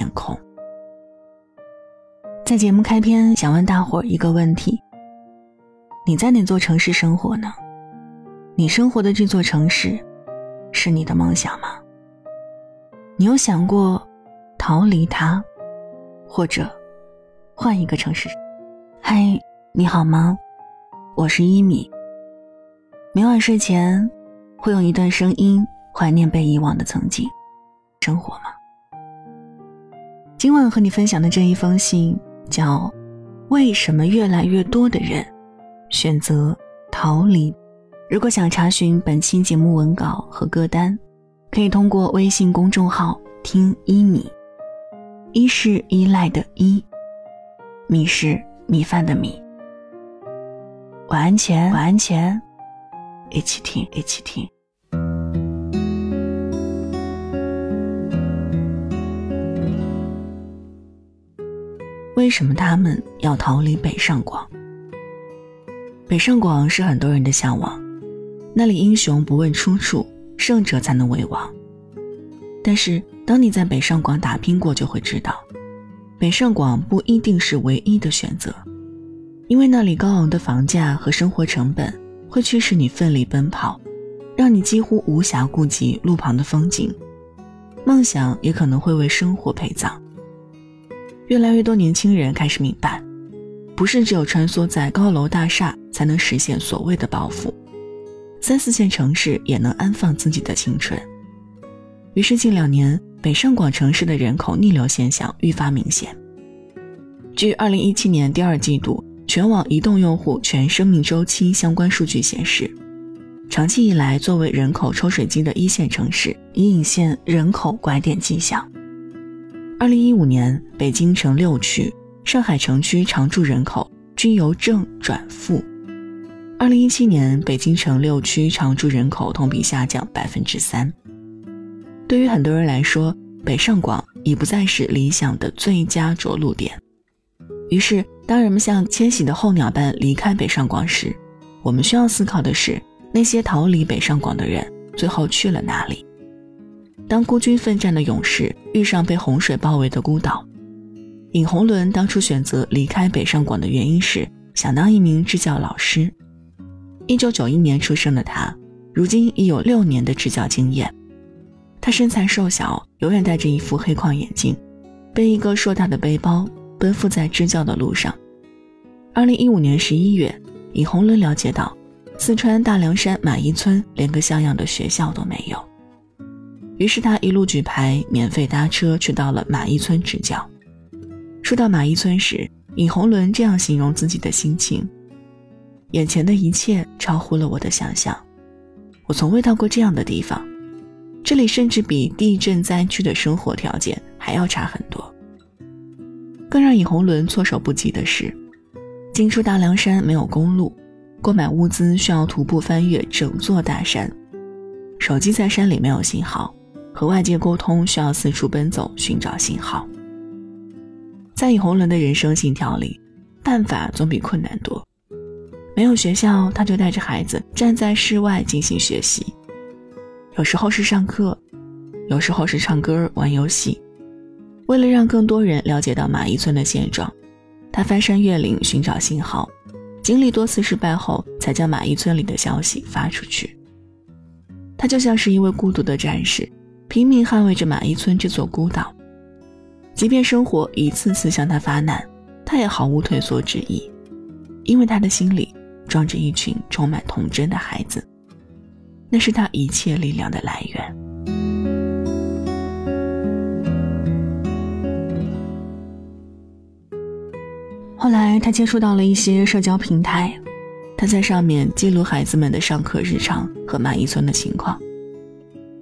点空。在节目开篇，想问大伙儿一个问题：你在哪座城市生活呢？你生活的这座城市，是你的梦想吗？你有想过逃离它，或者换一个城市？嗨，你好吗？我是一米。每晚睡前会用一段声音怀念被遗忘的曾经，生活吗？今晚和你分享的这一封信叫《为什么越来越多的人选择逃离》。如果想查询本期节目文稿和歌单，可以通过微信公众号“听一米”，一是依赖的依，米是米饭的米。晚安前，晚安前，一起听，一起听。什么他们要逃离北上广？北上广是很多人的向往，那里英雄不问出处，胜者才能为王。但是，当你在北上广打拼过，就会知道，北上广不一定是唯一的选择，因为那里高昂的房价和生活成本会驱使你奋力奔跑，让你几乎无暇顾及路旁的风景，梦想也可能会为生活陪葬。越来越多年轻人开始明白，不是只有穿梭在高楼大厦才能实现所谓的抱负，三四线城市也能安放自己的青春。于是近两年，北上广城市的人口逆流现象愈发明显。据二零一七年第二季度全网移动用户全生命周期相关数据显示，长期以来作为人口抽水机的一线城市已隐现人口拐点迹象。二零一五年，北京城六区、上海城区常住人口均由正转负。二零一七年，北京城六区常住人口同比下降百分之三。对于很多人来说，北上广已不再是理想的最佳着陆点。于是，当人们像迁徙的候鸟般离开北上广时，我们需要思考的是：那些逃离北上广的人最后去了哪里？当孤军奋战的勇士遇上被洪水包围的孤岛，尹洪伦当初选择离开北上广的原因是想当一名支教老师。一九九一年出生的他，如今已有六年的支教经验。他身材瘦小，永远戴着一副黑框眼镜，背一个硕大的背包，奔赴在支教的路上。二零一五年十一月，尹洪伦了解到，四川大凉山马邑村连个像样的学校都没有。于是他一路举牌，免费搭车去到了马邑村支教。说到马邑村时，尹洪伦这样形容自己的心情：眼前的一切超乎了我的想象，我从未到过这样的地方，这里甚至比地震灾区的生活条件还要差很多。更让尹洪伦措手不及的是，进出大凉山没有公路，购买物资需要徒步翻越整座大山，手机在山里没有信号。和外界沟通需要四处奔走寻找信号。在尹红伦的人生信条里，办法总比困难多。没有学校，他就带着孩子站在室外进行学习，有时候是上课，有时候是唱歌玩游戏。为了让更多人了解到马邑村的现状，他翻山越岭寻找信号，经历多次失败后，才将马邑村里的消息发出去。他就像是一位孤独的战士。拼命捍卫着马一村这座孤岛，即便生活一次次向他发难，他也毫无退缩之意，因为他的心里装着一群充满童真的孩子，那是他一切力量的来源。后来，他接触到了一些社交平台，他在上面记录孩子们的上课日常和马一村的情况。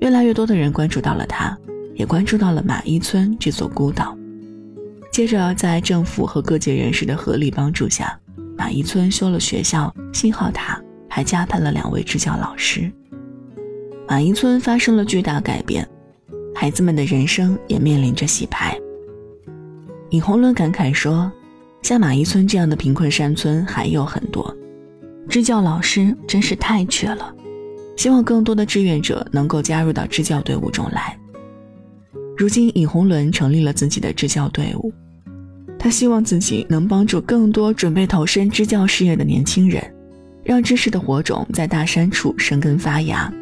越来越多的人关注到了他，也关注到了马邑村这座孤岛。接着，在政府和各界人士的合力帮助下，马邑村修了学校、信号塔，还加派了两位支教老师。马邑村发生了巨大改变，孩子们的人生也面临着洗牌。尹洪伦感慨说：“像马邑村这样的贫困山村还有很多，支教老师真是太缺了。”希望更多的志愿者能够加入到支教队伍中来。如今，尹红伦成立了自己的支教队伍，他希望自己能帮助更多准备投身支教事业的年轻人，让知识的火种在大山处生根发芽，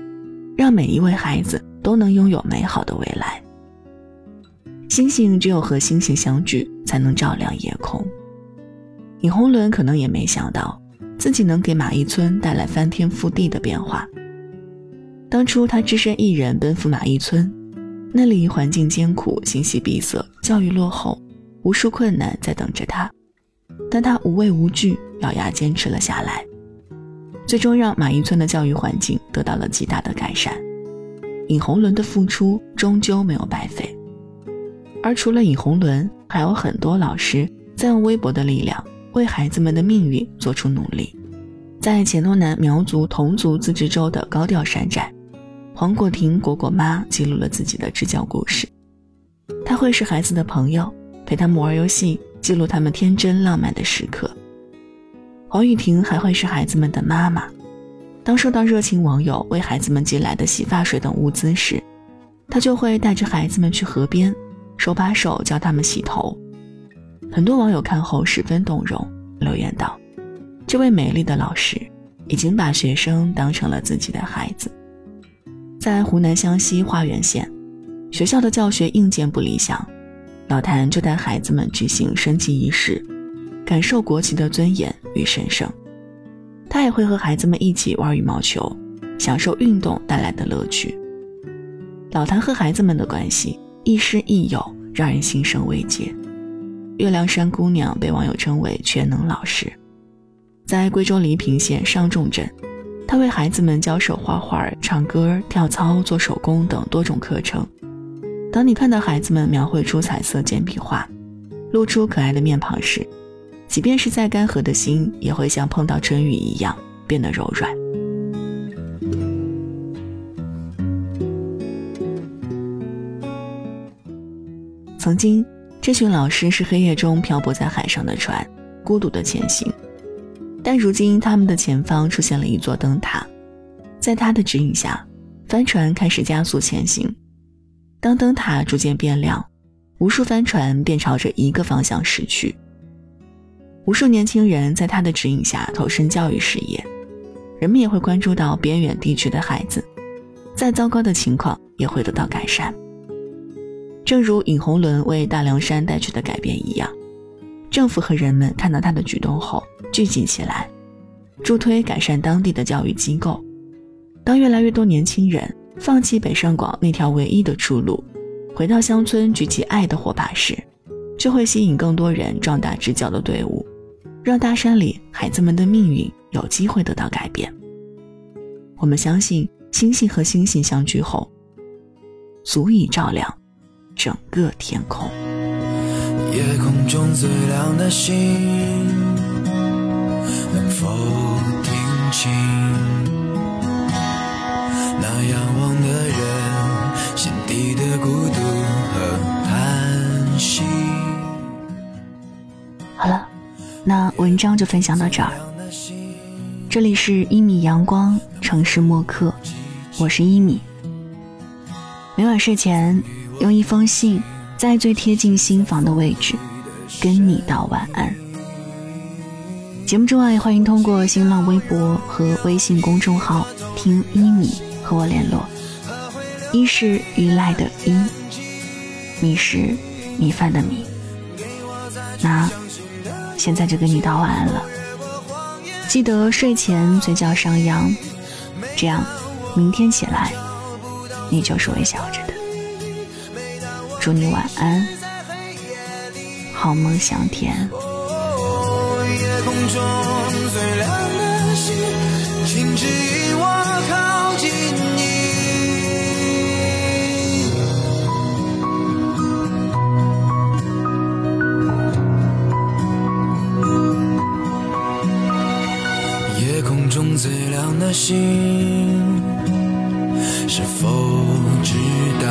让每一位孩子都能拥有美好的未来。星星只有和星星相聚，才能照亮夜空。尹红伦可能也没想到，自己能给马邑村带来翻天覆地的变化。当初他只身一人奔赴马邑村，那里环境艰苦、信息闭塞、教育落后，无数困难在等着他，但他无畏无惧，咬牙坚持了下来，最终让马邑村的教育环境得到了极大的改善。尹红伦的付出终究没有白费。而除了尹红伦，还有很多老师在用微薄的力量为孩子们的命运做出努力。在黔东南苗族侗族自治州的高调山寨，黄果婷果果妈记录了自己的支教故事。她会是孩子的朋友，陪他们玩游戏，记录他们天真浪漫的时刻。黄雨婷还会是孩子们的妈妈，当收到热情网友为孩子们寄来的洗发水等物资时，她就会带着孩子们去河边。手把手教他们洗头，很多网友看后十分动容，留言道：“这位美丽的老师已经把学生当成了自己的孩子。”在湖南湘西花垣县，学校的教学硬件不理想，老谭就带孩子们举行升旗仪式，感受国旗的尊严与神圣。他也会和孩子们一起玩羽毛球，享受运动带来的乐趣。老谭和孩子们的关系。亦师亦友，让人心生慰藉。月亮山姑娘被网友称为全能老师，在贵州黎平县上仲镇，他为孩子们教手画画、唱歌、跳操、做手工等多种课程。当你看到孩子们描绘出彩色简笔画，露出可爱的面庞时，即便是再干涸的心，也会像碰到春雨一样变得柔软。曾经，这群老师是黑夜中漂泊在海上的船，孤独的前行。但如今，他们的前方出现了一座灯塔，在他的指引下，帆船开始加速前行。当灯塔逐渐变亮，无数帆船便朝着一个方向驶去。无数年轻人在他的指引下投身教育事业，人们也会关注到边远地区的孩子，再糟糕的情况也会得到改善。正如尹红伦为大凉山带去的改变一样，政府和人们看到他的举动后聚集起来，助推改善当地的教育机构。当越来越多年轻人放弃北上广那条唯一的出路，回到乡村举起爱的火把时，就会吸引更多人壮大支教的队伍，让大山里孩子们的命运有机会得到改变。我们相信，星星和星星相聚后，足以照亮。整个天空。夜空中最亮的星，能否听清那仰望的人心底的孤独和叹息？好了，那文章就分享到这儿。这里是一米阳光城市默客，我是一米。每晚睡前。用一封信，在最贴近心房的位置，跟你道晚安。节目之外，欢迎通过新浪微博和微信公众号“听一米”和我联络。一是依赖的依，米是米饭的米。那现在就跟你道晚安了。记得睡前嘴角上扬，这样明天起来，你就是微笑着的。祝你晚安，好梦香甜。夜空中最亮的星，请指引我靠近你。夜空中最亮的星，是否知道？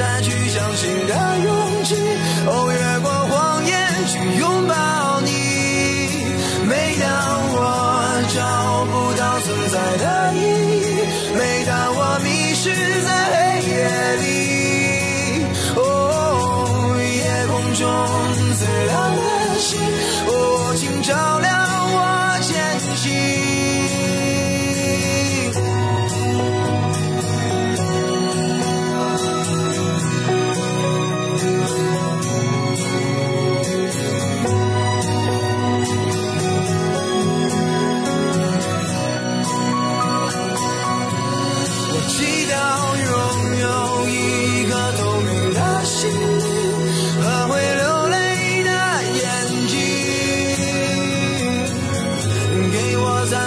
再去相信的勇气，哦，越过谎言去拥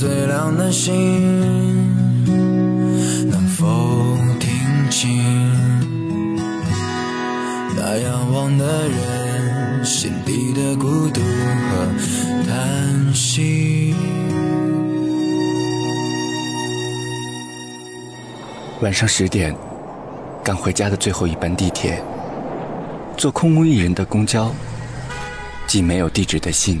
最亮的星，能否听清那仰望的人心底的孤独和叹息？晚上十点，赶回家的最后一班地铁，坐空无一人的公交，寄没有地址的信，